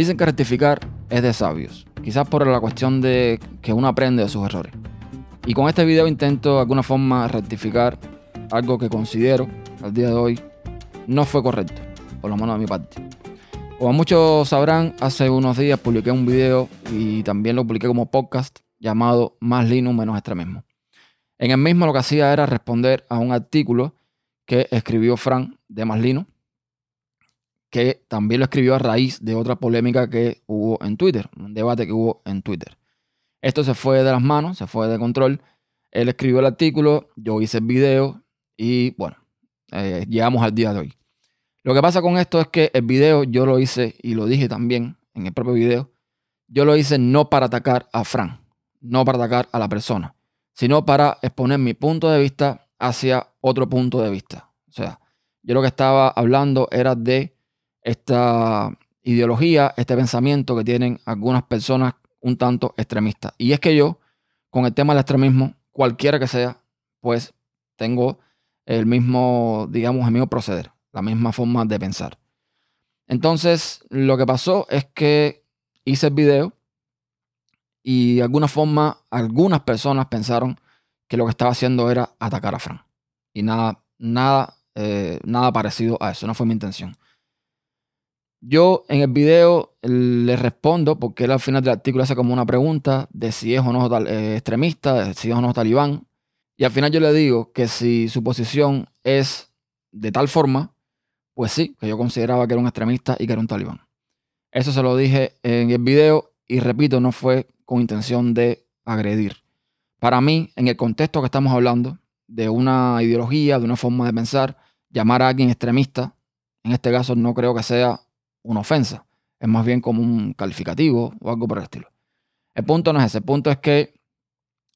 Dicen que rectificar es de sabios, quizás por la cuestión de que uno aprende de sus errores. Y con este video intento de alguna forma rectificar algo que considero al día de hoy no fue correcto, por lo menos de mi parte. Como muchos sabrán, hace unos días publiqué un video y también lo publiqué como podcast llamado Más Linux menos extremismo. En el mismo lo que hacía era responder a un artículo que escribió Frank de Más Linux, que también lo escribió a raíz de otra polémica que hubo en Twitter, un debate que hubo en Twitter. Esto se fue de las manos, se fue de control. Él escribió el artículo, yo hice el video y bueno, eh, llegamos al día de hoy. Lo que pasa con esto es que el video yo lo hice y lo dije también en el propio video. Yo lo hice no para atacar a Fran, no para atacar a la persona, sino para exponer mi punto de vista hacia otro punto de vista. O sea, yo lo que estaba hablando era de esta ideología, este pensamiento que tienen algunas personas un tanto extremistas. Y es que yo, con el tema del extremismo, cualquiera que sea, pues tengo el mismo, digamos, el mismo proceder la misma forma de pensar. Entonces, lo que pasó es que hice el video y de alguna forma algunas personas pensaron que lo que estaba haciendo era atacar a Fran. Y nada, nada, eh, nada parecido a eso, no fue mi intención. Yo en el video le respondo, porque él al final del artículo hace como una pregunta de si es o no eh, extremista, de si es o no talibán. Y al final yo le digo que si su posición es de tal forma, pues sí, que yo consideraba que era un extremista y que era un talibán. Eso se lo dije en el video y repito, no fue con intención de agredir. Para mí, en el contexto que estamos hablando, de una ideología, de una forma de pensar, llamar a alguien extremista, en este caso no creo que sea una ofensa, es más bien como un calificativo o algo por el estilo. El punto no es ese, el punto es que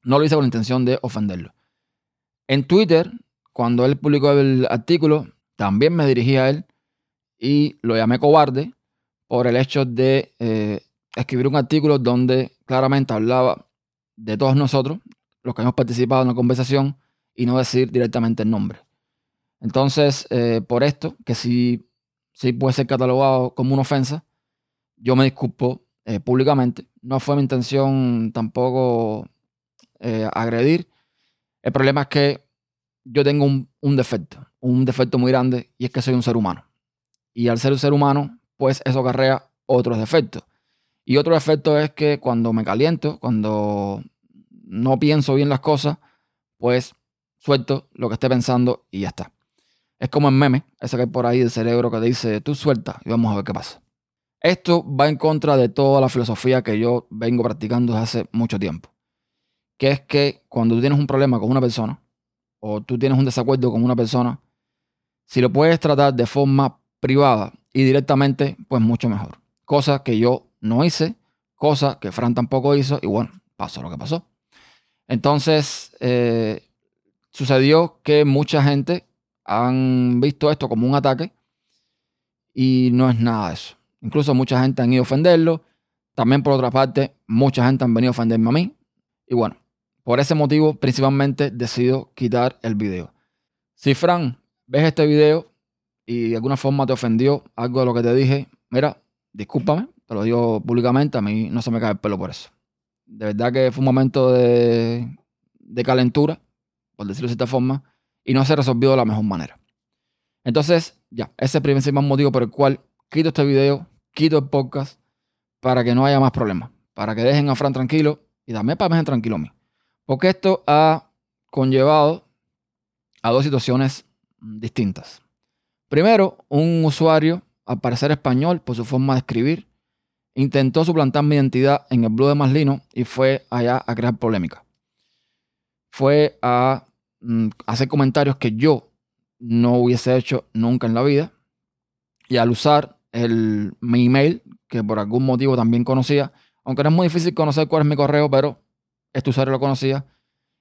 no lo hice con la intención de ofenderlo. En Twitter, cuando él publicó el artículo, también me dirigí a él y lo llamé cobarde por el hecho de eh, escribir un artículo donde claramente hablaba de todos nosotros, los que hemos participado en la conversación, y no decir directamente el nombre. Entonces, eh, por esto, que sí, sí puede ser catalogado como una ofensa, yo me disculpo eh, públicamente. No fue mi intención tampoco agredir. El problema es que yo tengo un, defecto, un defecto muy grande, y es que soy un ser humano. Y al ser un ser humano, pues eso acarrea otros defectos. Y otro defecto es que cuando me caliento, cuando no pienso bien las cosas, pues suelto lo que esté pensando y ya está. Es como el meme, ese que hay por ahí del cerebro que dice, tú suelta y vamos a ver qué pasa. Esto va en contra de toda la filosofía que yo vengo practicando desde hace mucho tiempo. Que es que cuando tú tienes un problema con una persona, o tú tienes un desacuerdo con una persona, si lo puedes tratar de forma privada y directamente, pues mucho mejor. Cosa que yo no hice, cosa que Fran tampoco hizo, y bueno, pasó lo que pasó. Entonces, eh, sucedió que mucha gente han visto esto como un ataque y no es nada de eso. Incluso mucha gente han ido a ofenderlo. También por otra parte, mucha gente han venido a ofenderme a mí. Y bueno, por ese motivo, principalmente, decido quitar el video. Si Fran, ves este video y de alguna forma te ofendió algo de lo que te dije, mira, discúlpame, te lo digo públicamente, a mí no se me cae el pelo por eso. De verdad que fue un momento de, de calentura, por decirlo de esta forma, y no se resolvió de la mejor manera. Entonces, ya, ese es el principal motivo por el cual quito este video, quito el podcast, para que no haya más problemas, para que dejen a Fran tranquilo y también para que me dejen tranquilo a mí. Porque esto ha conllevado a dos situaciones distintas. Primero, un usuario, al parecer español por su forma de escribir, intentó suplantar mi identidad en el blog de Maslino y fue allá a crear polémica. Fue a mm, hacer comentarios que yo no hubiese hecho nunca en la vida. Y al usar el, mi email, que por algún motivo también conocía, aunque no es muy difícil conocer cuál es mi correo, pero este usuario lo conocía,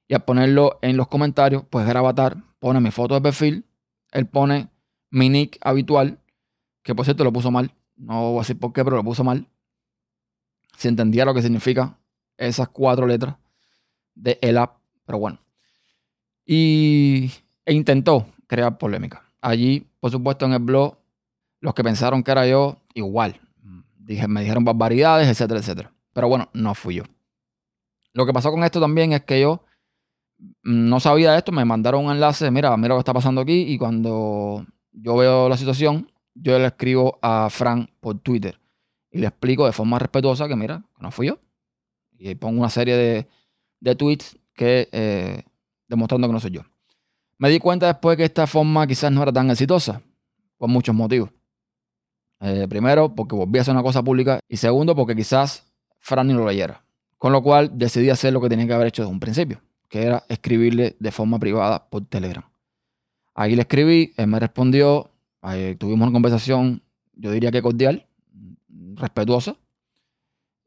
y al ponerlo en los comentarios, pues era avatar, pone mi foto de perfil, él pone mi nick habitual, que por cierto lo puso mal, no voy a decir por qué, pero lo puso mal. Si entendía lo que significa esas cuatro letras de el app, pero bueno. Y e intentó crear polémica. Allí, por supuesto, en el blog, los que pensaron que era yo, igual, dije, me dijeron barbaridades, etcétera, etcétera. Pero bueno, no fui yo. Lo que pasó con esto también es que yo no sabía esto, me mandaron un enlace, mira, mira lo que está pasando aquí, y cuando yo veo la situación, yo le escribo a Frank por Twitter y le explico de forma respetuosa que mira, no fui yo. Y pongo una serie de, de tweets que eh, demostrando que no soy yo. Me di cuenta después que esta forma quizás no era tan exitosa, por muchos motivos. Eh, primero, porque volví a hacer una cosa pública, y segundo, porque quizás Fran ni lo leyera. Con lo cual decidí hacer lo que tenía que haber hecho desde un principio, que era escribirle de forma privada por Telegram. Ahí le escribí, él me respondió, tuvimos una conversación, yo diría que cordial, respetuosa.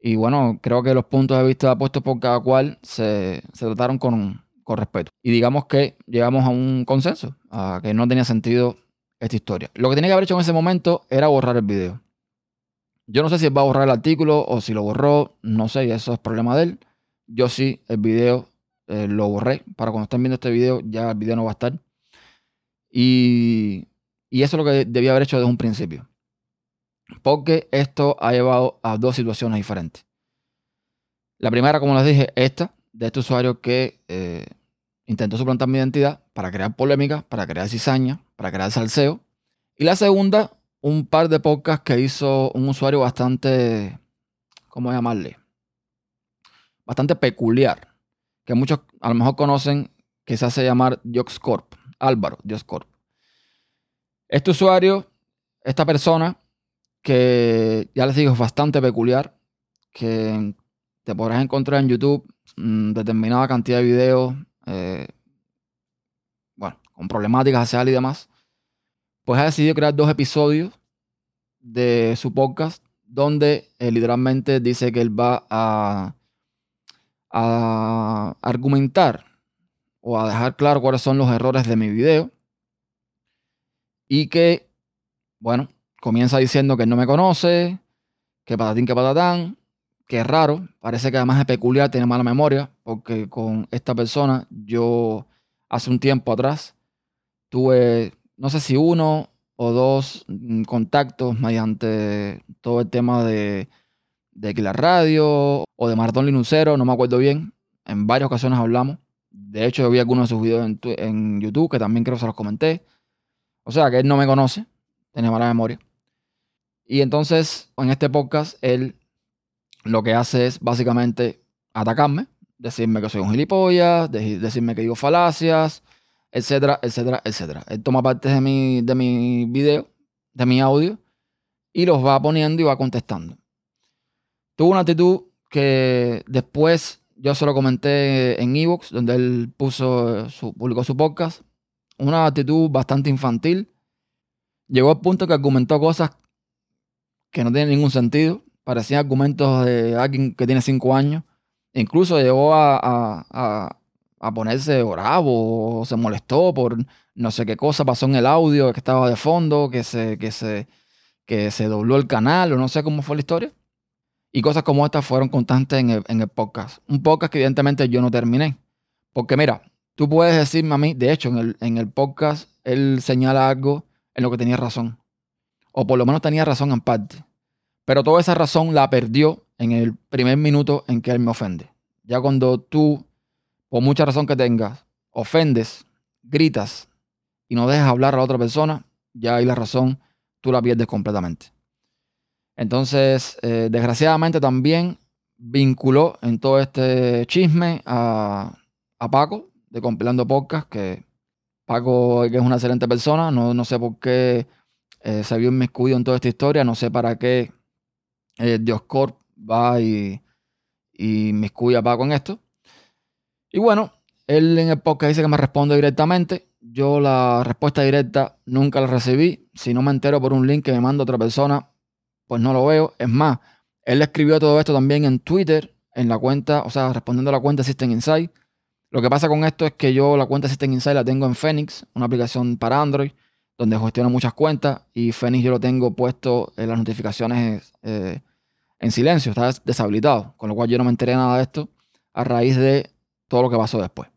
Y bueno, creo que los puntos de vista puestos por cada cual se, se trataron con, con respeto. Y digamos que llegamos a un consenso, a que no tenía sentido esta historia. Lo que tenía que haber hecho en ese momento era borrar el video. Yo no sé si va a borrar el artículo o si lo borró, no sé, eso es problema de él. Yo sí, el video eh, lo borré. Para cuando estén viendo este video, ya el video no va a estar. Y, y eso es lo que debía haber hecho desde un principio. Porque esto ha llevado a dos situaciones diferentes. La primera, como les dije, esta, de este usuario que eh, intentó suplantar mi identidad para crear polémica, para crear cizaña, para crear salseo. Y la segunda, un par de podcasts que hizo un usuario bastante, ¿cómo llamarle? Bastante peculiar, que muchos a lo mejor conocen, que se hace llamar Dioxcorp, Álvaro Dioxcorp. Este usuario, esta persona, que ya les digo es bastante peculiar, que te podrás encontrar en YouTube mm, determinada cantidad de videos, eh, bueno, con problemáticas hacia y demás, pues ha decidido crear dos episodios de su podcast donde eh, literalmente dice que él va a, a argumentar o a dejar claro cuáles son los errores de mi video y que, bueno, comienza diciendo que no me conoce, que patatín, que patatán, que es raro, parece que además es peculiar, tiene mala memoria, porque con esta persona yo hace un tiempo atrás tuve, no sé si uno o dos mm, contactos mediante todo el tema de, de la Radio o de Maratón Linucero, no me acuerdo bien. En varias ocasiones hablamos. De hecho, yo vi algunos de sus videos en, en YouTube que también creo que se los comenté. O sea que él no me conoce, tiene mala memoria. Y entonces, en este podcast, él lo que hace es básicamente atacarme, decirme que soy un gilipollas, decirme que digo falacias, etcétera, etcétera, etcétera. Él toma parte de mi, de mi video, de mi audio, y los va poniendo y va contestando. Tuvo una actitud que después yo se lo comenté en Evox, donde él puso su, publicó su podcast. Una actitud bastante infantil. Llegó al punto que argumentó cosas que no tienen ningún sentido. Parecían argumentos de alguien que tiene cinco años. Incluso llegó a, a, ponerse bravo o se molestó por no sé qué cosa pasó en el audio que estaba de fondo, que se, que se, que se dobló el canal o no sé cómo fue la historia. Y cosas como estas fueron constantes en el, en el podcast. Un podcast que evidentemente yo no terminé. Porque mira, tú puedes decirme a mí, de hecho en el, en el podcast él señala algo en lo que tenía razón. O por lo menos tenía razón en parte. Pero toda esa razón la perdió en el primer minuto en que él me ofende. Ya cuando tú, por mucha razón que tengas, ofendes, gritas y no dejas hablar a la otra persona, ya ahí la razón tú la pierdes completamente. Entonces, eh, desgraciadamente también vinculó en todo este chisme a, Paco de Compilando Podcast, que Paco que es una excelente persona, no, no sé por qué eh, se vio inmiscuido en toda esta historia, no sé para qué eh, va y, y me Paco en esto. Y bueno, él en el podcast dice que me responde directamente. Yo la respuesta directa nunca la recibí. Si no me entero por un link que me manda otra persona, pues no lo veo. Es más, él escribió todo esto también en Twitter, en la cuenta, o sea, respondiendo a la cuenta System Insight. Lo que pasa con esto es que yo la cuenta System Insight la tengo en Phoenix, una aplicación para Android, donde gestiono muchas cuentas. Y Phoenix yo lo tengo puesto en las notificaciones eh, en silencio, estaba deshabilitado, con lo cual yo no me enteré nada de esto a raíz de todo lo que pasó después.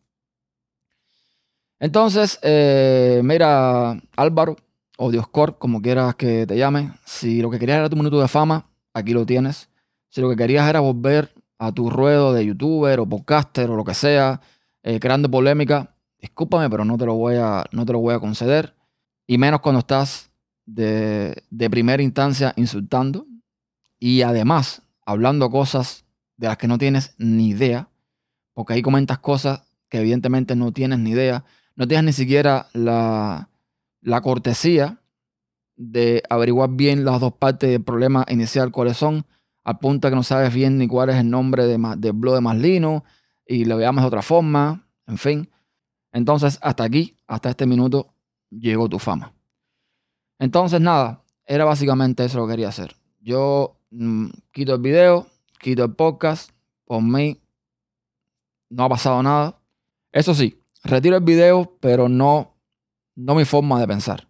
Entonces, eh, mira, Álvaro, o Dioscorp, como quieras que te llame, si lo que querías era tu minuto de fama, aquí lo tienes. Si lo que querías era volver a tu ruedo de youtuber o podcaster o lo que sea, eh, creando polémica, discúlpame, pero no te lo voy a, no te lo voy a conceder. Y menos cuando estás de, de primera instancia insultando y además hablando cosas de las que no tienes ni idea, porque ahí comentas cosas que evidentemente no tienes ni idea, no tienes ni siquiera la, la cortesía de averiguar bien las dos partes del problema inicial, cuáles son, al punto que no sabes bien ni cuál es el nombre de, del blog de Maslino y lo veamos de otra forma, en fin. Entonces, hasta aquí, hasta este minuto, llegó tu fama. Entonces, nada, era básicamente eso lo que quería hacer. Yo quito el video, quito el podcast, por mí no ha pasado nada. Eso sí, retiro el video, pero no, no mi forma de pensar.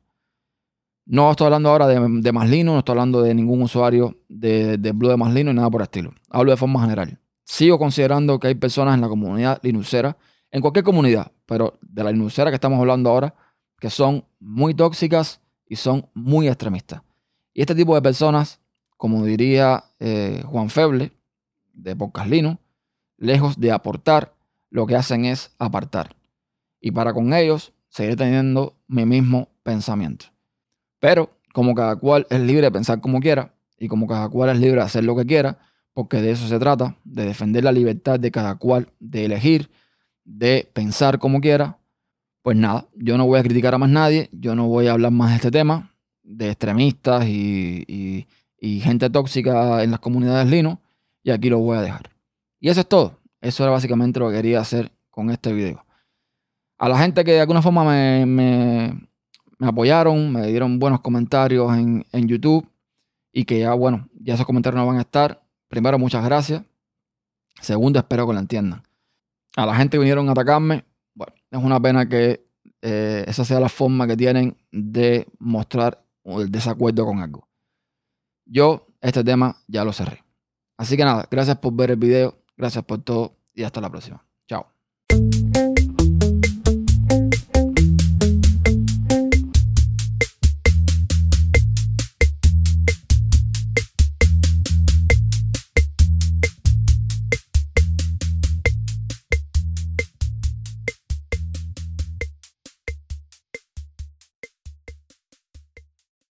No estoy hablando ahora de, de Maslino, no estoy hablando de ningún usuario de, de Blue de Maslino y nada por el estilo. Hablo de forma general. Sigo considerando que hay personas en la comunidad linuxera, en cualquier comunidad, pero de la linuxera que estamos hablando ahora, que son muy tóxicas y son muy extremistas. Y este tipo de personas, como diría eh, Juan Feble, de Podcast Linux, lejos de aportar, lo que hacen es apartar. Y para con ellos, seguiré teniendo mi mismo pensamiento. Pero como cada cual es libre de pensar como quiera y como cada cual es libre de hacer lo que quiera, porque de eso se trata, de defender la libertad de cada cual, de elegir, de pensar como quiera, pues nada, yo no voy a criticar a más nadie, yo no voy a hablar más de este tema, de extremistas y, gente tóxica en las comunidades Linux, y aquí lo voy a dejar. Y eso es todo, eso era básicamente lo que quería hacer con este video. A la gente que de alguna forma me me apoyaron, me dieron buenos comentarios en, YouTube y que ya, bueno, ya esos comentarios no van a estar. Primero, muchas gracias. Segundo, espero que lo entiendan. A la gente que vinieron a atacarme, bueno, es una pena que eh, esa sea la forma que tienen de mostrar el desacuerdo con algo. Yo este tema ya lo cerré. Así que nada, gracias por ver el video, gracias por todo y hasta la próxima.